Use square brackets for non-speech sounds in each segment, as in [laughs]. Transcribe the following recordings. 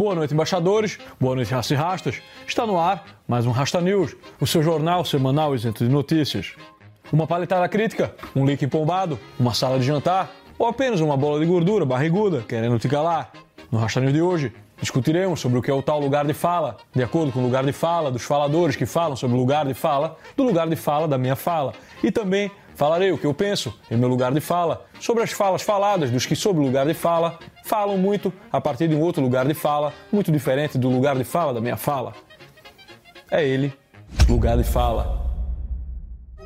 Boa noite, embaixadores. Boa noite, raça e rastas. Está no ar mais um Rasta News, o seu jornal semanal isento de notícias. Uma paletada crítica, um link empombado, uma sala de jantar ou apenas uma bola de gordura barriguda querendo te calar. No Rasta News de hoje, discutiremos sobre o que é o tal lugar de fala, de acordo com o lugar de fala dos faladores que falam sobre o lugar de fala, do lugar de fala da minha fala. E também falarei o que eu penso em meu lugar de fala, sobre as falas faladas dos que, sob o lugar de fala, falam muito a partir de um outro lugar de fala, muito diferente do lugar de fala da minha fala. É ele, lugar de fala.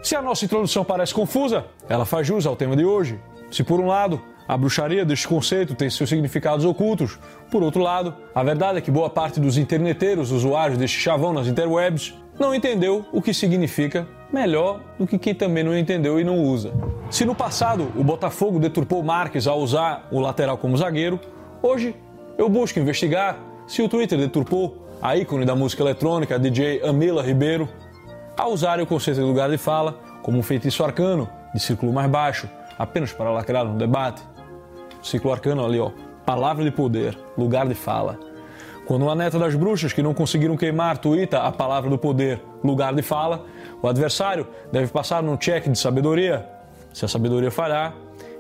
Se a nossa introdução parece confusa, ela faz jus ao tema de hoje. Se por um lado, a bruxaria deste conceito tem seus significados ocultos, por outro lado, a verdade é que boa parte dos interneteiros usuários deste chavão nas interwebs não entendeu o que significa melhor do que quem também não entendeu e não usa. Se no passado o Botafogo deturpou Marques ao usar o lateral como zagueiro, hoje eu busco investigar se o Twitter deturpou a ícone da música eletrônica DJ Amila Ribeiro ao usar o conceito de lugar de fala como um feitiço arcano de círculo mais baixo, apenas para lacrar no debate. Círculo arcano ali, ó, palavra de poder, lugar de fala. Quando uma neta das bruxas que não conseguiram queimar tuita a palavra do poder, lugar de fala, o adversário deve passar num check de sabedoria. Se a sabedoria falhar,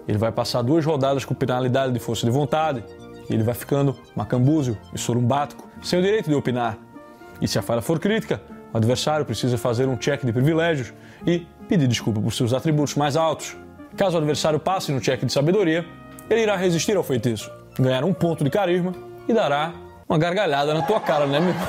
ele vai passar duas rodadas com penalidade de força de vontade e ele vai ficando macambúzio e sorumbático, sem o direito de opinar. E se a falha for crítica, o adversário precisa fazer um check de privilégios e pedir desculpa por seus atributos mais altos. Caso o adversário passe no check de sabedoria, ele irá resistir ao feitiço, ganhar um ponto de carisma e dará uma gargalhada na tua cara, né, meu irmão?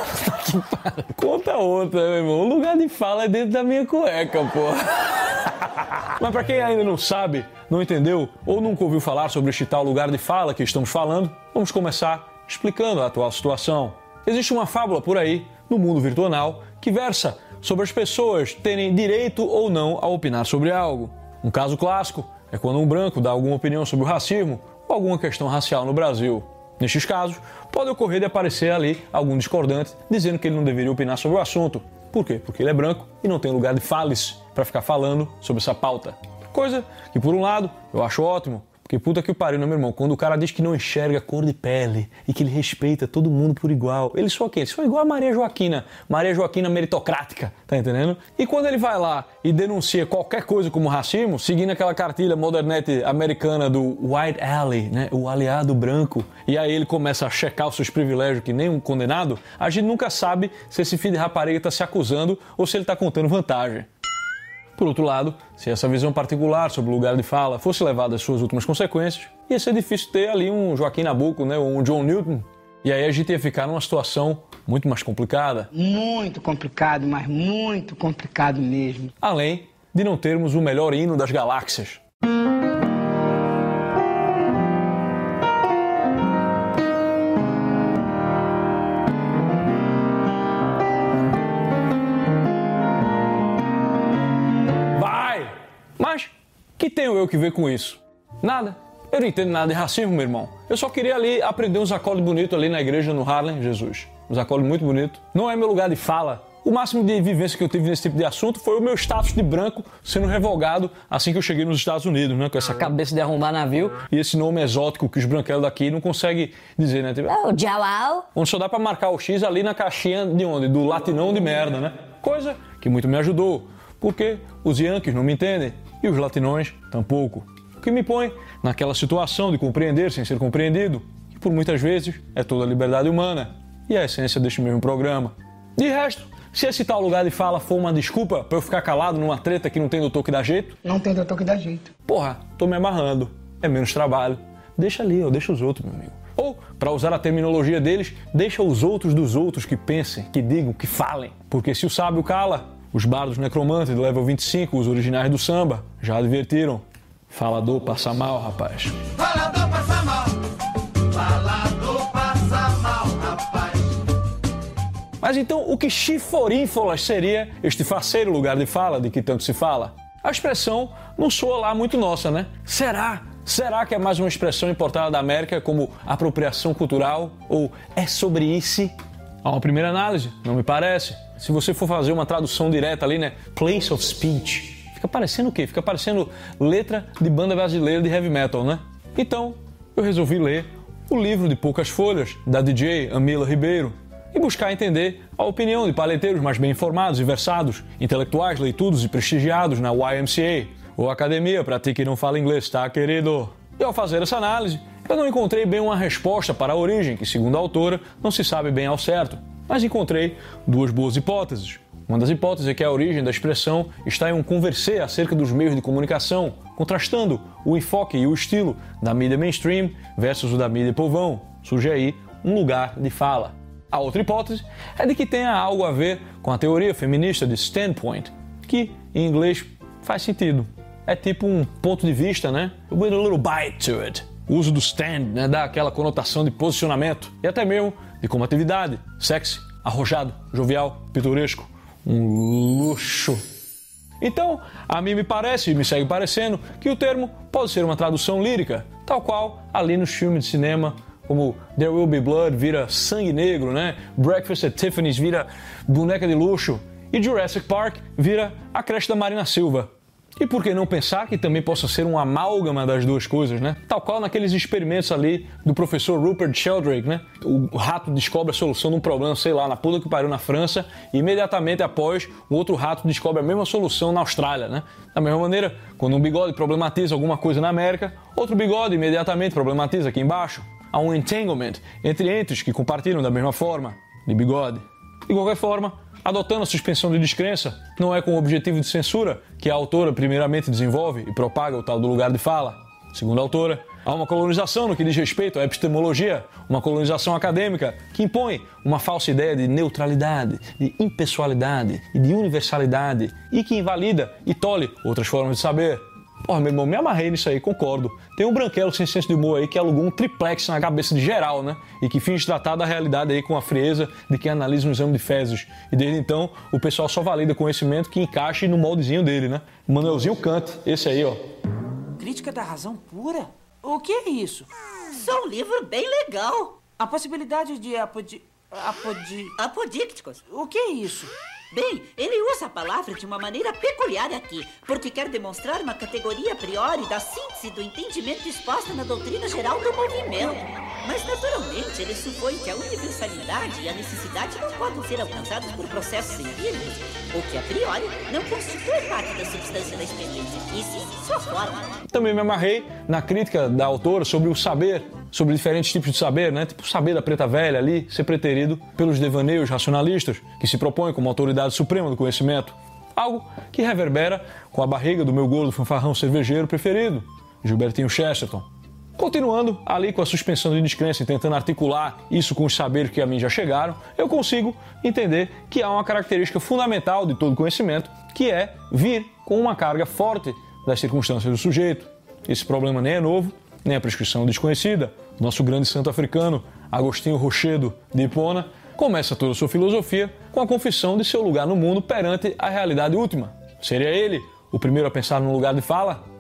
[laughs] Conta outra, meu irmão. O lugar de fala é dentro da minha cueca, pô. [laughs] Mas para quem ainda não sabe, não entendeu ou nunca ouviu falar sobre este tal lugar de fala que estamos falando, vamos começar explicando a atual situação. Existe uma fábula por aí, no mundo virtual, que versa sobre as pessoas terem direito ou não a opinar sobre algo. Um caso clássico é quando um branco dá alguma opinião sobre o racismo ou alguma questão racial no Brasil. Nestes casos, pode ocorrer de aparecer ali algum discordante dizendo que ele não deveria opinar sobre o assunto. Por quê? Porque ele é branco e não tem lugar de fales para ficar falando sobre essa pauta. Coisa que, por um lado, eu acho ótimo, porque puta que o pariu, né, meu irmão? Quando o cara diz que não enxerga cor de pele e que ele respeita todo mundo por igual, ele só o quê? Ele só é igual a Maria Joaquina, Maria Joaquina meritocrática, tá entendendo? E quando ele vai lá e denuncia qualquer coisa como racismo, seguindo aquela cartilha modernete americana do White Alley, né, o aliado branco, e aí ele começa a checar os seus privilégios que nem um condenado, a gente nunca sabe se esse filho de rapariga tá se acusando ou se ele tá contando vantagem. Por outro lado, se essa visão particular sobre o lugar de fala fosse levada às suas últimas consequências, ia ser difícil ter ali um Joaquim Nabuco, né, ou um John Newton, e aí a gente ia ficar numa situação muito mais complicada. Muito complicado, mas muito complicado mesmo. Além de não termos o melhor hino das galáxias. Tenho eu que ver com isso? Nada. Eu não entendo nada de racismo, meu irmão. Eu só queria ali aprender uns acordes bonitos ali na igreja no Harlem, Jesus. Uns acordes muito bonitos. Não é meu lugar de fala. O máximo de vivência que eu tive nesse tipo de assunto foi o meu status de branco sendo revogado assim que eu cheguei nos Estados Unidos, né? Com essa cabeça de arrombar navio e esse nome exótico que os branquelos daqui não conseguem dizer, né? Tipo, Oh, Jalal. onde só dá pra marcar o X ali na caixinha de onde? Do latinão de merda, né? Coisa que muito me ajudou, porque os Yankees não me entendem e os latinões tampouco. O que me põe naquela situação de compreender sem ser compreendido, que por muitas vezes é toda a liberdade humana e a essência deste mesmo programa. De resto, se esse tal lugar de fala for uma desculpa pra eu ficar calado numa treta que não tem doutor que dá jeito, Não tem doutor que dá jeito. porra, tô me amarrando. É menos trabalho. Deixa ali, ó, deixa os outros, meu amigo. Ou, para usar a terminologia deles, deixa os outros dos outros que pensem, que digam, que falem. Porque se o sábio cala, os bardos necromantes do level 25, os originais do samba, já advertiram. Falador passa mal, rapaz. Falador passa mal, falador passa mal, rapaz. Mas então, o que chiforínfolas seria este faceiro lugar de fala de que tanto se fala? A expressão não soa lá muito nossa, né? Será? Será que é mais uma expressão importada da América como apropriação cultural? Ou é sobre isso? A uma primeira análise, não me parece. Se você for fazer uma tradução direta ali, né? Place of speech. Fica parecendo o quê? Fica parecendo letra de banda brasileira de heavy metal, né? Então, eu resolvi ler o livro de poucas folhas da DJ Amila Ribeiro, e buscar entender a opinião de paleteiros mais bem informados e versados, intelectuais, leitudos e prestigiados na YMCA, ou academia para ti que não fala inglês, tá, querido? E ao fazer essa análise, eu não encontrei bem uma resposta para a origem, que, segundo a autora, não se sabe bem ao certo, mas encontrei duas boas hipóteses. Uma das hipóteses é que a origem da expressão está em um conversê acerca dos meios de comunicação, contrastando o enfoque e o estilo da mídia mainstream versus o da mídia povão. Surge aí um lugar de fala. A outra hipótese é de que tenha algo a ver com a teoria feminista de standpoint, que em inglês faz sentido. É tipo um ponto de vista, né? With a little bite to it. O uso do stand né, dá aquela conotação de posicionamento e até mesmo de combatividade, sexy, arrojado, jovial, pitoresco, um luxo. Então, a mim me parece e me segue parecendo que o termo pode ser uma tradução lírica, tal qual ali nos filmes de cinema como There Will Be Blood vira sangue negro, né? Breakfast at Tiffany's vira boneca de luxo e Jurassic Park vira a creche da Marina Silva. E por que não pensar que também possa ser um amálgama das duas coisas, né? Tal qual naqueles experimentos ali do professor Rupert Sheldrake, né? O rato descobre a solução de um problema, sei lá, na puta que pariu na França, e imediatamente após, o outro rato descobre a mesma solução na Austrália, né? Da mesma maneira, quando um bigode problematiza alguma coisa na América, outro bigode imediatamente problematiza aqui embaixo. Há um entanglement entre entes que compartilham da mesma forma, de bigode. De qualquer forma, adotando a suspensão de descrença, não é com o objetivo de censura que a autora primeiramente desenvolve e propaga o tal do lugar de fala. Segundo a autora, há uma colonização no que diz respeito à epistemologia, uma colonização acadêmica que impõe uma falsa ideia de neutralidade, de impessoalidade e de universalidade e que invalida e tolhe outras formas de saber. Porra, meu irmão, me amarrei nisso aí, concordo. Tem um branquelo sem senso de humor aí que alugou um triplex na cabeça de geral, né? E que finge tratar da realidade aí com a frieza de quem analisa um exame de fezes. E desde então, o pessoal só valida conhecimento que encaixe no moldezinho dele, né? Manuelzinho Kant, esse aí, ó. Crítica da razão pura? O que é isso? Só um livro bem legal. A possibilidade de apodi... apodi... Apodícticos. O que é isso? Bem, ele usa a palavra de uma maneira peculiar aqui, porque quer demonstrar uma categoria a priori da síntese do entendimento exposta na doutrina geral do movimento. Mas, naturalmente, ele supõe que a universalidade e a necessidade não podem ser alcançados por processos empíricos, ou que, a priori, não constitui parte da substância da experiência, e sim sua forma. Também me amarrei na crítica da autora sobre o saber, sobre diferentes tipos de saber, né? Tipo o saber da preta velha ali, ser preterido pelos devaneios racionalistas, que se propõem como autoridade suprema do conhecimento. Algo que reverbera com a barriga do meu gordo fanfarrão cervejeiro preferido, Gilbertinho Chesterton. Continuando ali com a suspensão de descrença e tentando articular isso com os saberes que a mim já chegaram, eu consigo entender que há uma característica fundamental de todo conhecimento, que é vir com uma carga forte das circunstâncias do sujeito. Esse problema nem é novo, nem a prescrição desconhecida. Nosso grande santo africano, Agostinho Rochedo de Hipona, começa toda a sua filosofia com a confissão de seu lugar no mundo perante a realidade última. Seria ele o primeiro a pensar no lugar de fala?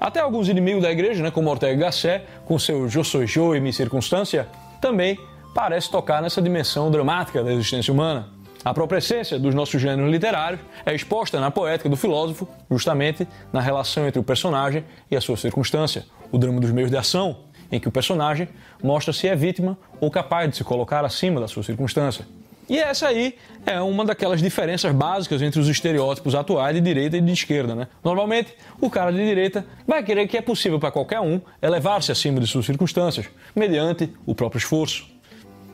Até alguns inimigos da igreja, né, como Ortega Gasset, com seu Je suis je e mi circunstância, também parece tocar nessa dimensão dramática da existência humana. A própria essência dos nossos gêneros literários é exposta na poética do filósofo, justamente na relação entre o personagem e a sua circunstância, o drama dos meios de ação, em que o personagem mostra se é vítima ou capaz de se colocar acima da sua circunstância. E essa aí é uma daquelas diferenças básicas entre os estereótipos atuais de direita e de esquerda. Né? Normalmente, o cara de direita vai querer que é possível para qualquer um elevar-se acima de suas circunstâncias, mediante o próprio esforço.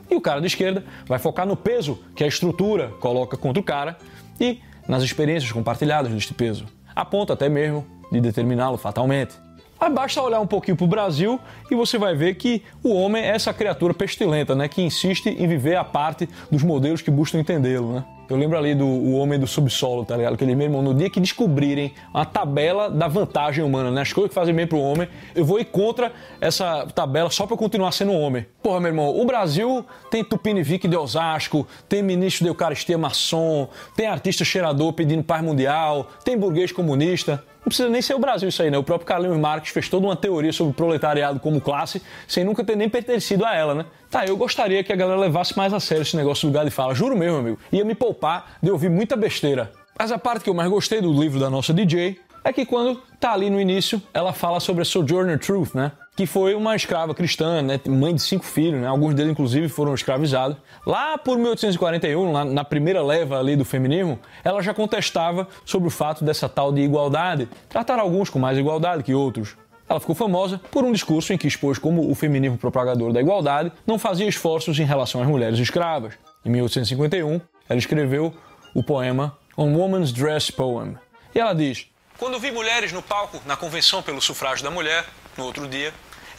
E o cara de esquerda vai focar no peso que a estrutura coloca contra o cara e nas experiências compartilhadas deste peso, a ponto até mesmo de determiná-lo fatalmente. Mas basta olhar um pouquinho para o Brasil e você vai ver que o homem é essa criatura pestilenta, né, que insiste em viver a parte dos modelos que buscam entendê-lo, né? Eu lembro ali do o Homem do Subsolo, tá ligado? Que ele mesmo, no dia que descobrirem a tabela da vantagem humana, né? As coisas que fazem bem pro homem, eu vou ir contra essa tabela só pra eu continuar sendo homem. Porra, meu irmão, o Brasil tem Tupinivique de Osasco, tem ministro de Eucaristia maçom, tem artista cheirador pedindo paz mundial, tem burguês comunista. Não precisa nem ser o Brasil isso aí, né? O próprio Carlinhos Marx fez toda uma teoria sobre o proletariado como classe, sem nunca ter nem pertencido a ela, né? Tá, eu gostaria que a galera levasse mais a sério esse negócio do lugar de fala. Juro mesmo, amigo. Ia me poupar de ouvir muita besteira. Mas a parte que eu mais gostei do livro da nossa DJ é que quando tá ali no início, ela fala sobre a Sojourner Truth, né? Que foi uma escrava cristã, né? Mãe de cinco filhos, né? Alguns deles, inclusive, foram escravizados. Lá por 1841, lá na primeira leva ali do feminismo, ela já contestava sobre o fato dessa tal de igualdade. Tratar alguns com mais igualdade que outros. Ela ficou famosa por um discurso em que expôs como o feminismo propagador da igualdade não fazia esforços em relação às mulheres escravas. Em 1851, ela escreveu o poema On Woman's Dress Poem. E ela diz: Quando vi mulheres no palco na Convenção pelo Sufrágio da Mulher, no outro dia,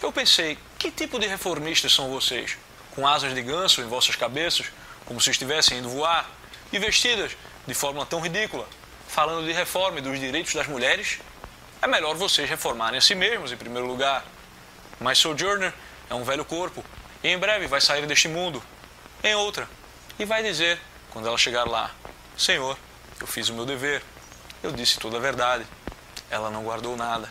eu pensei: que tipo de reformistas são vocês? Com asas de ganso em vossas cabeças, como se estivessem indo voar, e vestidas de forma tão ridícula, falando de reforma e dos direitos das mulheres? É melhor vocês reformarem a si mesmos em primeiro lugar. Mas Sojourner é um velho corpo e em breve vai sair deste mundo, em outra, e vai dizer, quando ela chegar lá: Senhor, eu fiz o meu dever, eu disse toda a verdade. Ela não guardou nada.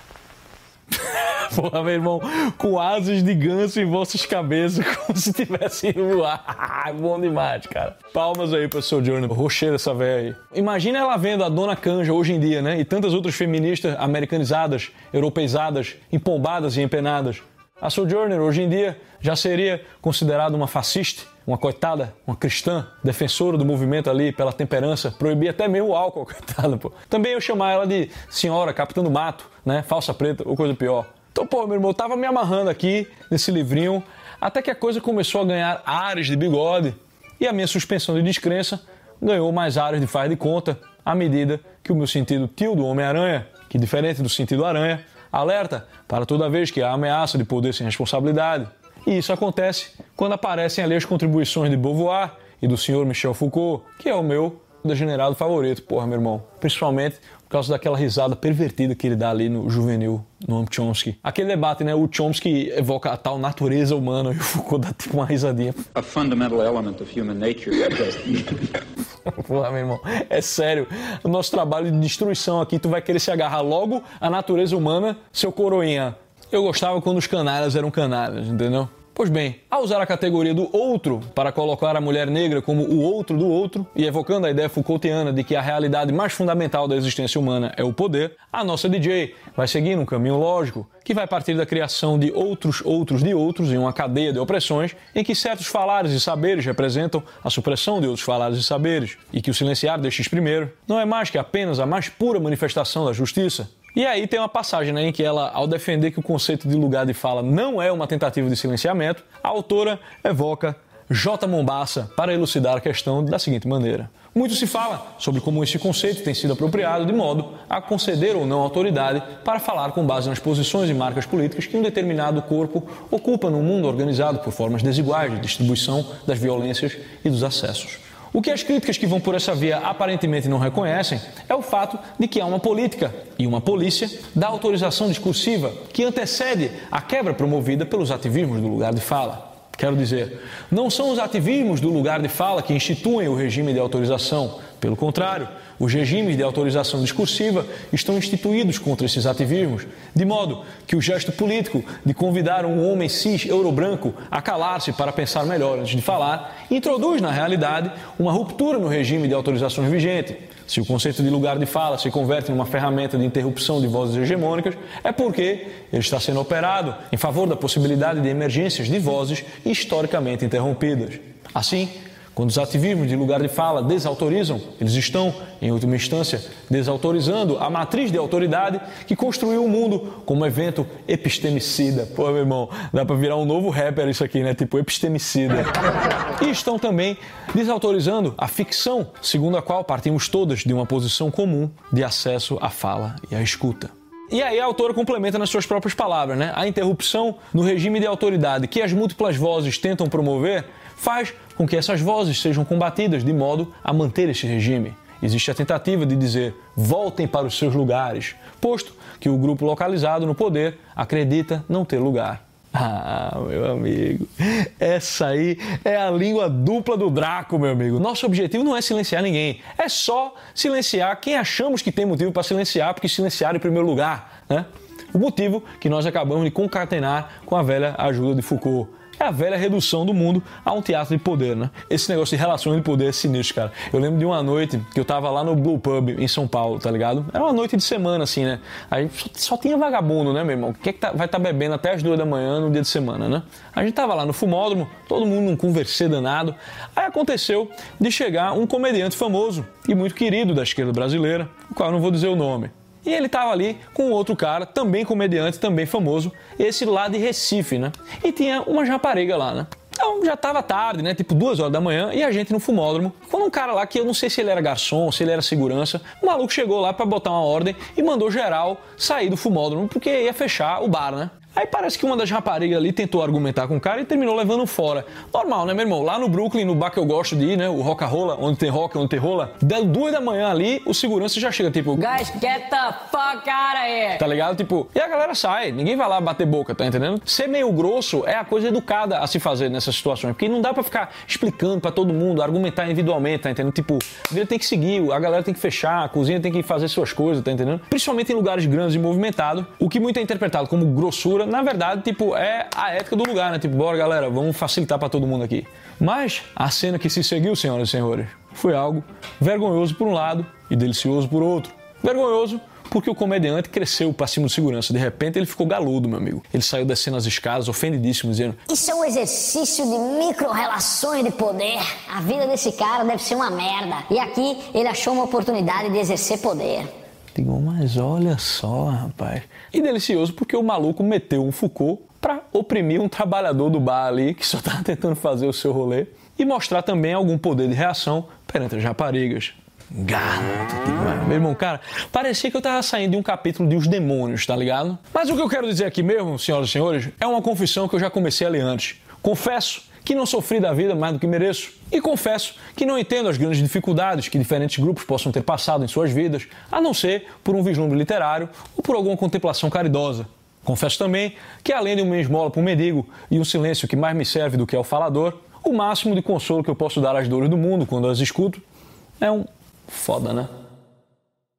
[laughs] Porra, meu irmão, com asas de ganso em vossas cabeças, [laughs] como se tivesse indo voar. [laughs] Bom demais, cara. Palmas aí pra Sojourner, rocheira essa velha aí. Imagina ela vendo a Dona Canja hoje em dia, né? E tantas outras feministas americanizadas, europeizadas, empombadas e empenadas. A Sojourner, hoje em dia, já seria considerada uma fascista, uma coitada, uma cristã, defensora do movimento ali pela temperança, proibir até mesmo o álcool, [laughs] coitada, pô. Também eu chamar ela de senhora, capitã do mato, né? Falsa preta ou coisa pior. Então, pô, meu irmão, eu tava me amarrando aqui nesse livrinho, até que a coisa começou a ganhar ares de bigode e a minha suspensão de descrença ganhou mais ares de faz de conta à medida que o meu sentido tio do Homem-Aranha, que diferente do sentido aranha, alerta para toda vez que há ameaça de poder sem responsabilidade. E isso acontece quando aparecem ali as contribuições de Beauvoir e do senhor Michel Foucault, que é o meu degenerado favorito, porra, meu irmão. Principalmente por causa daquela risada pervertida que ele dá ali no juvenil Noam Chomsky. Aquele debate, né? O Chomsky evoca a tal natureza humana e o Foucault dá tipo uma risadinha. a fundamental element of human nature. [laughs] Porra, meu irmão, é sério. O nosso trabalho de destruição aqui, tu vai querer se agarrar logo à natureza humana, seu coroinha. Eu gostava quando os canalhas eram canalhas, entendeu? Pois bem, ao usar a categoria do outro para colocar a mulher negra como o outro do outro e evocando a ideia Foucaultiana de que a realidade mais fundamental da existência humana é o poder, a nossa DJ vai seguir um caminho lógico que vai partir da criação de outros outros de outros em uma cadeia de opressões em que certos falares e saberes representam a supressão de outros falares e saberes e que o silenciar destes primeiro não é mais que apenas a mais pura manifestação da justiça, e aí tem uma passagem né, em que ela, ao defender que o conceito de lugar de fala não é uma tentativa de silenciamento, a autora evoca J. Mombassa para elucidar a questão da seguinte maneira. Muito se fala sobre como esse conceito tem sido apropriado de modo a conceder ou não autoridade para falar com base nas posições e marcas políticas que um determinado corpo ocupa no mundo organizado por formas desiguais de distribuição das violências e dos acessos. O que as críticas que vão por essa via aparentemente não reconhecem é o fato de que há uma política e uma polícia da autorização discursiva que antecede a quebra promovida pelos ativismos do lugar de fala. Quero dizer, não são os ativismos do lugar de fala que instituem o regime de autorização. Pelo contrário, os regimes de autorização discursiva estão instituídos contra esses ativismos, de modo que o gesto político de convidar um homem cis eurobranco a calar-se para pensar melhor antes de falar introduz, na realidade, uma ruptura no regime de autorizações vigente. Se o conceito de lugar de fala se converte numa ferramenta de interrupção de vozes hegemônicas, é porque ele está sendo operado em favor da possibilidade de emergências de vozes historicamente interrompidas. Assim, Quando os ativismos de lugar de fala desautorizam, eles estão, em última instância, desautorizando a matriz de autoridade que construiu o mundo como evento epistemicida. Pô, meu irmão, dá pra virar um novo rapper isso aqui, né? Tipo epistemicida. E estão também desautorizando a ficção, segundo a qual partimos todas de uma posição comum de acesso à fala e à escuta. E aí a autora complementa nas suas próprias palavras, né? A interrupção no regime de autoridade que as múltiplas vozes tentam promover faz com que essas vozes sejam combatidas de modo a manter esse regime. Existe a tentativa de dizer voltem para os seus lugares, posto que o grupo localizado no poder acredita não ter lugar. [laughs] Ah, meu amigo, essa aí é a língua dupla do Draco, meu amigo. Nosso objetivo não é silenciar ninguém, é só silenciar quem achamos que tem motivo para silenciar, porque silenciar em primeiro lugar, né? O motivo que nós acabamos de concatenar com a velha ajuda de Foucault é a velha redução do mundo a um teatro de poder, né? Esse negócio de relações de poder é sinistro, cara. Eu lembro de uma noite que eu tava lá no Blue Pub em São Paulo, tá ligado? Era uma noite de semana, assim, né? Aí só, só tinha vagabundo, né, meu irmão? Quem é que tá, vai estar tá bebendo até as duas da manhã no dia de semana, né? A gente tava lá no fumódromo, todo mundo num conversê danado. Aí aconteceu de chegar um comediante famoso e muito querido da esquerda brasileira, o qual eu não vou dizer o nome. E ele estava ali com outro cara, também comediante, também famoso, esse lá de Recife, né? E tinha uma rapariga lá, né? Então já estava tarde, né? Tipo duas horas da manhã, e a gente no fumódromo. Quando um cara lá, que eu não sei se ele era garçom, se ele era segurança, o maluco chegou lá para botar uma ordem e mandou geral sair do fumódromo, porque ia fechar o bar, né? Aí parece que uma das raparigas ali tentou argumentar com o cara e terminou levando fora. Normal, né, meu irmão? Lá no Brooklyn, no bar que eu gosto de ir, né? O Roca Rola, onde tem rock, onde tem rola. Deu duas da manhã ali, o segurança já chega, tipo. Guys, get the fuck out of here! Tá ligado? Tipo, e a galera sai, ninguém vai lá bater boca, tá entendendo? Ser meio grosso é a coisa educada a se fazer nessas situações, porque não dá pra ficar explicando pra todo mundo, argumentar individualmente, tá entendendo? Tipo, a vida tem que seguir, a galera tem que fechar, a cozinha tem que fazer suas coisas, tá entendendo? Principalmente em lugares grandes e movimentados, o que muito é interpretado como grossura, na verdade, tipo, é a ética do lugar, né? Tipo, bora galera, vamos facilitar pra todo mundo aqui. Mas a cena que se seguiu, senhoras e senhores, foi algo vergonhoso por um lado e delicioso por outro. Vergonhoso porque o comediante cresceu para cima do segurança. De repente ele ficou galudo, meu amigo. Ele saiu descendo as escadas, ofendidíssimo, dizendo: Isso é um exercício de micro-relações de poder. A vida desse cara deve ser uma merda. E aqui ele achou uma oportunidade de exercer poder. Digo, mas olha só, rapaz. E delicioso porque o maluco meteu um Foucault para oprimir um trabalhador do bar ali que só estava tentando fazer o seu rolê e mostrar também algum poder de reação perante as raparigas. Gato, meu irmão, cara, parecia que eu tava saindo de um capítulo de Os Demônios, tá ligado? Mas o que eu quero dizer aqui mesmo, senhoras e senhores, é uma confissão que eu já comecei a ler antes. Confesso que não sofri da vida mais do que mereço. E confesso que não entendo as grandes dificuldades que diferentes grupos possam ter passado em suas vidas, a não ser por um vislumbre literário ou por alguma contemplação caridosa. Confesso também que, além de uma esmola para um mendigo e um silêncio que mais me serve do que ao falador, o máximo de consolo que eu posso dar às dores do mundo quando as escuto é um foda, né?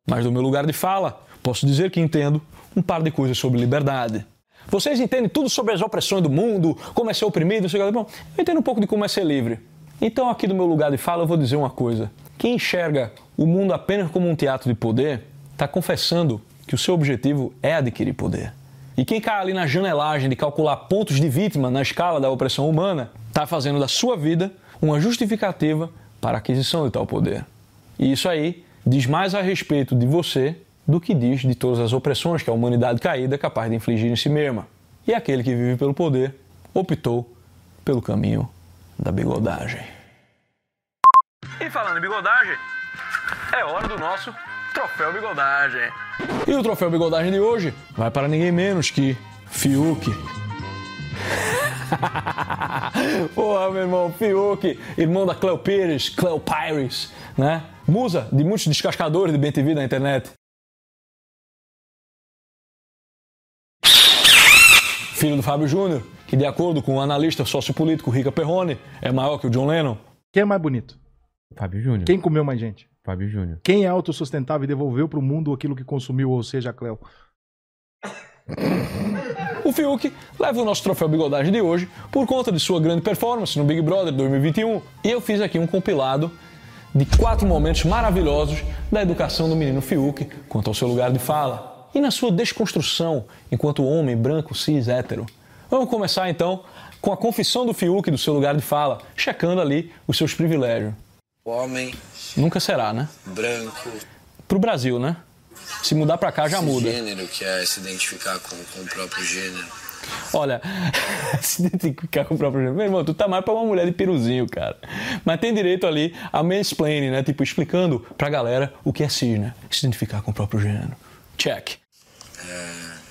Mas do meu lugar de fala, posso dizer que entendo um par de coisas sobre liberdade. Vocês entendem tudo sobre as opressões do mundo, como é ser oprimido, sei lá. Bom, eu entendo um pouco de como é ser livre. Então, aqui do meu lugar de fala, eu vou dizer uma coisa. Quem enxerga o mundo apenas como um teatro de poder, está confessando que o seu objetivo é adquirir poder. E quem cai ali na janelagem de calcular pontos de vítima na escala da opressão humana, está fazendo da sua vida uma justificativa para a aquisição de tal poder. E isso aí diz mais a respeito de você do que diz de todas as opressões que a humanidade caída é capaz de infligir em si mesma. E aquele que vive pelo poder optou pelo caminho da bigodagem. E falando em bigodagem, é hora do nosso troféu bigodagem. E o troféu bigodagem de hoje vai para ninguém menos que Fiuk. [laughs] Porra, meu irmão, Fiuk, irmão da Cleo Pires, Cleo Pires, né? Musa de muitos descascadores de BTV na internet. Filho do Fábio Júnior, que de acordo com o analista sociopolítico Rica Perrone, é maior que o John Lennon. Quem é mais bonito? Fábio Júnior. Quem comeu mais gente? Fábio Júnior. Quem é autossustentável e devolveu para o mundo aquilo que consumiu, ou seja, a Cleo? O Fiuk leva o nosso troféu bigodagem de hoje por conta de sua grande performance no Big Brother 2021. E eu fiz aqui um compilado de quatro momentos maravilhosos da educação do menino Fiuk quanto ao seu lugar de fala e na sua desconstrução enquanto homem branco cis hétero. Vamos começar então com a confissão do Fiuk do seu lugar de fala, checando ali os seus privilégios. O homem Nunca será, né? branco, Pro Brasil, né? Se mudar pra cá já esse muda. gênero que é se identificar com, com o próprio gênero. Olha, [laughs] se identificar com o próprio gênero. Meu irmão, tu tá mais pra uma mulher de piruzinho, cara. Mas tem direito ali a mansplaining, né? Tipo, explicando pra galera o que é cis, né? Se identificar com o próprio gênero. Check.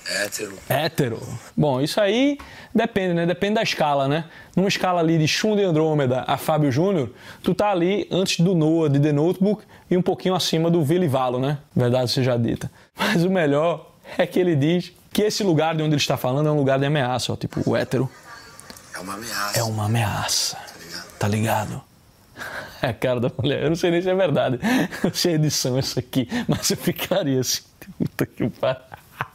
É hétero. Hétero. Bom, isso aí depende, né? Depende da escala, né? Numa escala ali de Shun de Andrômeda a Fábio Júnior, tu tá ali antes do Noah de The Notebook e um pouquinho acima do Vili Valo, né? Verdade seja dita. [laughs] Mas o melhor é que ele diz que esse lugar de onde ele está falando é um lugar de ameaça, ó. Tipo, o hétero É uma ameaça. é uma ameaça. Tá ligado? É [laughs] a cara da mulher. Eu não sei nem se é verdade. [laughs] Se é edição isso aqui. Mas eu ficaria assim. Puta que pariu.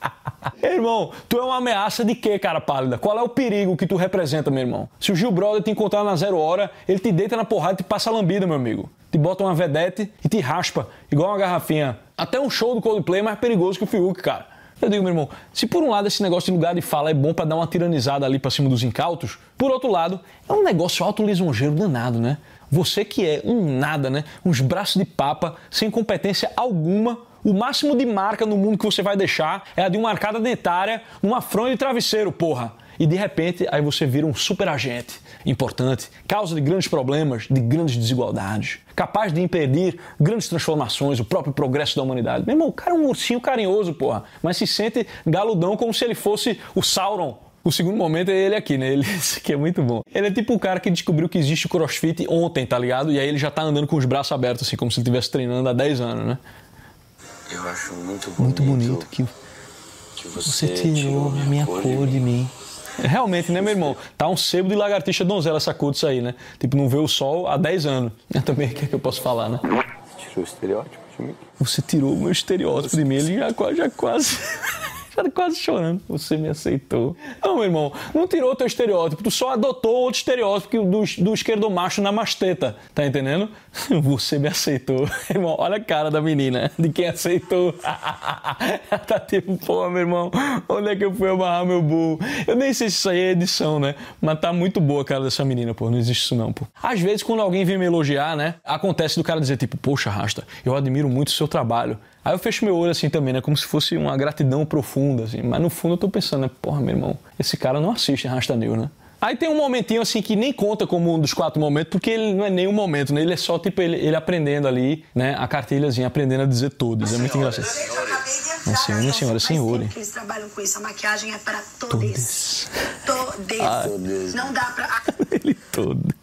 [laughs] Irmão, tu é uma ameaça de quê, cara pálida? Qual é o perigo que tu representa, meu irmão? Se o Gil Brother te encontrar na zero hora, ele te deita na porrada e te passa lambida, meu amigo. Te bota uma vedete e te raspa, igual uma garrafinha. Até um show do Coldplay é mais perigoso que o Fiuk, cara. Eu digo, meu irmão, se por um lado esse negócio de lugar de fala é bom pra dar uma tiranizada ali pra cima dos incautos, por outro lado, é um negócio auto-lisonjeiro danado, né? Você que é um nada, né? Uns braços de papa, sem competência alguma, o máximo de marca no mundo que você vai deixar é a de uma arcada dentária numa fronha de travesseiro, porra. E de repente, aí você vira um super agente importante, causa de grandes problemas, de grandes desigualdades, capaz de impedir grandes transformações, o próprio progresso da humanidade. Meu irmão, o cara é um ursinho carinhoso, porra, mas se sente galudão como se ele fosse o Sauron. O segundo momento é ele aqui, né? Ele, [laughs] isso aqui é muito bom. Ele é tipo o cara que descobriu que existe o crossfit ontem, tá ligado? E aí ele já tá andando com os braços abertos, assim, como se ele estivesse treinando há 10 anos, né? Eu acho muito bonito. Muito bonito que que você tirou a minha cor de mim. Realmente, né, meu irmão? Tá um sebo de lagartixa donzela essa cor disso aí, né? Tipo, não vê o sol há 10 anos. [laughs] Eu também, o que é que eu posso falar, né? Tirou o estereótipo de mim. Você tirou o meu estereótipo de mim, ele já, já quase. [laughs] Já quase chorando. Você me aceitou. Não, meu irmão, não tirou teu estereótipo, tu só adotou outro estereótipo do, do esquerdo macho na masteta. Tá entendendo? [laughs] Você me aceitou. [laughs] Irmão, olha a cara da menina, de quem aceitou. [laughs] Tá tipo, pô, meu irmão, onde é que eu fui amarrar meu burro? Eu nem sei se isso aí é edição, né? Mas tá muito boa a cara dessa menina, pô. Não existe isso não, pô. Às vezes, quando alguém vem me elogiar, né? Acontece do cara dizer, tipo, poxa, Rasta, eu admiro muito o seu trabalho. Aí eu fecho meu olho assim também, né? Como se fosse uma gratidão profunda, assim. Mas no fundo eu tô pensando, né? Porra, meu irmão, esse cara não assiste Rasta News, né? Aí tem um momentinho assim que nem conta como um dos quatro momentos, porque ele não é nem um momento, né? Ele é só tipo ele, ele aprendendo ali, né? A cartilhazinha, aprendendo a dizer todos. É muito engraçado. Minha senhora, minha senhora, senhora. Eles trabalham com isso. A maquiagem é para todos. Todos. Não dá pra. [laughs] Ele todos.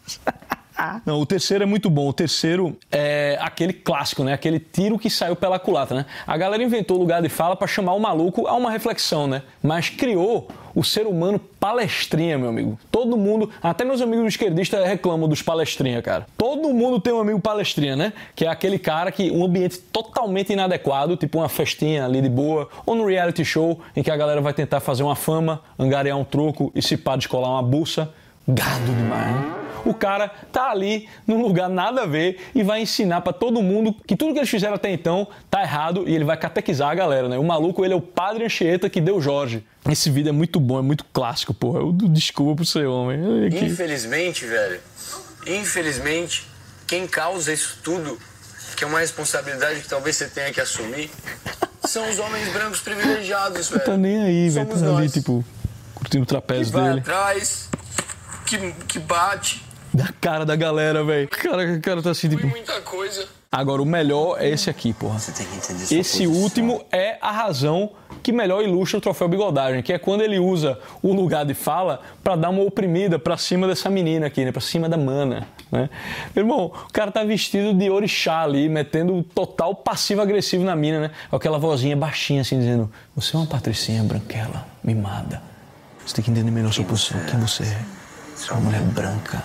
Não, o terceiro é muito bom. O terceiro é aquele clássico, né? Aquele tiro que saiu pela culatra, né? A galera inventou o lugar de fala para chamar o maluco a uma reflexão, né? Mas criou o ser humano palestrinha, meu amigo. Todo mundo, até meus amigos esquerdistas reclamam dos palestrinha, cara. Todo mundo tem um amigo palestrinha, né? Que é aquele cara que um ambiente totalmente inadequado, tipo uma festinha ali de boa, ou no reality show em que a galera vai tentar fazer uma fama, angariar um troco e se pá descolar uma bucha. Gado demais, né? O cara tá ali num lugar nada a ver e vai ensinar pra todo mundo que tudo que eles fizeram até então tá errado e ele vai catequizar a galera, né? O maluco, ele é o padre Anchieta que deu Jorge. Esse vídeo é muito bom, é muito clássico, porra. Eu desculpa pro seu homem. Aqui. Infelizmente, velho, infelizmente, quem causa isso tudo, que é uma responsabilidade que talvez você tenha que assumir, são os homens brancos privilegiados, velho. Tá nem aí, velho. Tá ali, tipo, curtindo o Que trapézio vai dele. atrás, que, que bate, Da cara da galera, velho. O cara, o cara tá assim, tipo. muita coisa. Agora, o melhor é esse aqui, porra. Esse último é a razão que melhor ilustra o troféu bigodagem, que é quando ele usa o lugar de fala pra dar uma oprimida pra cima dessa menina aqui, né? Pra cima da mana, né? Meu irmão, o cara tá vestido de orixá ali, metendo total passivo-agressivo na mina, né? Com aquela vozinha baixinha assim, dizendo: Você é uma patricinha branquela, mimada. Você tem que entender melhor sua posição. Quem você é? Você é uma mulher branca,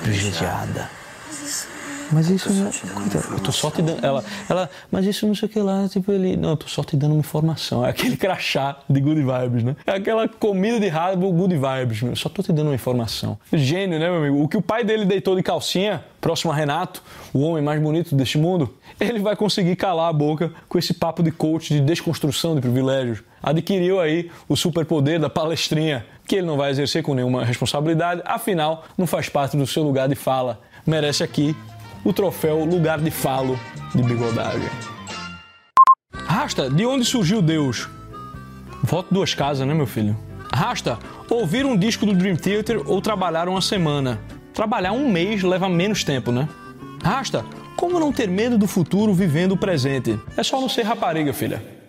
privilegiada. Mas isso não. Coitado, eu tô só te dando. Ela, ela, mas isso não sei o que lá. Tipo, ele. Não, eu tô só te dando uma informação. É aquele crachá de good vibes, né? É aquela comida de rabo good vibes, meu. Só tô te dando uma informação. Gênio, né, meu amigo? O que o pai dele deitou de calcinha, próximo a Renato, o homem mais bonito deste mundo, ele vai conseguir calar a boca com esse papo de coach de desconstrução de privilégios. Adquiriu aí o superpoder da palestrinha, que ele não vai exercer com nenhuma responsabilidade, afinal, não faz parte do seu lugar de fala. Merece aqui o troféu Lugar de Falo de Bigodagem. Rasta, de onde surgiu Deus? Voto duas casas, né, meu filho? Rasta, ouvir um disco do Dream Theater ou trabalhar uma semana? Trabalhar um mês leva menos tempo, né? Rasta, como não ter medo do futuro vivendo o presente? É só não ser rapariga, filha.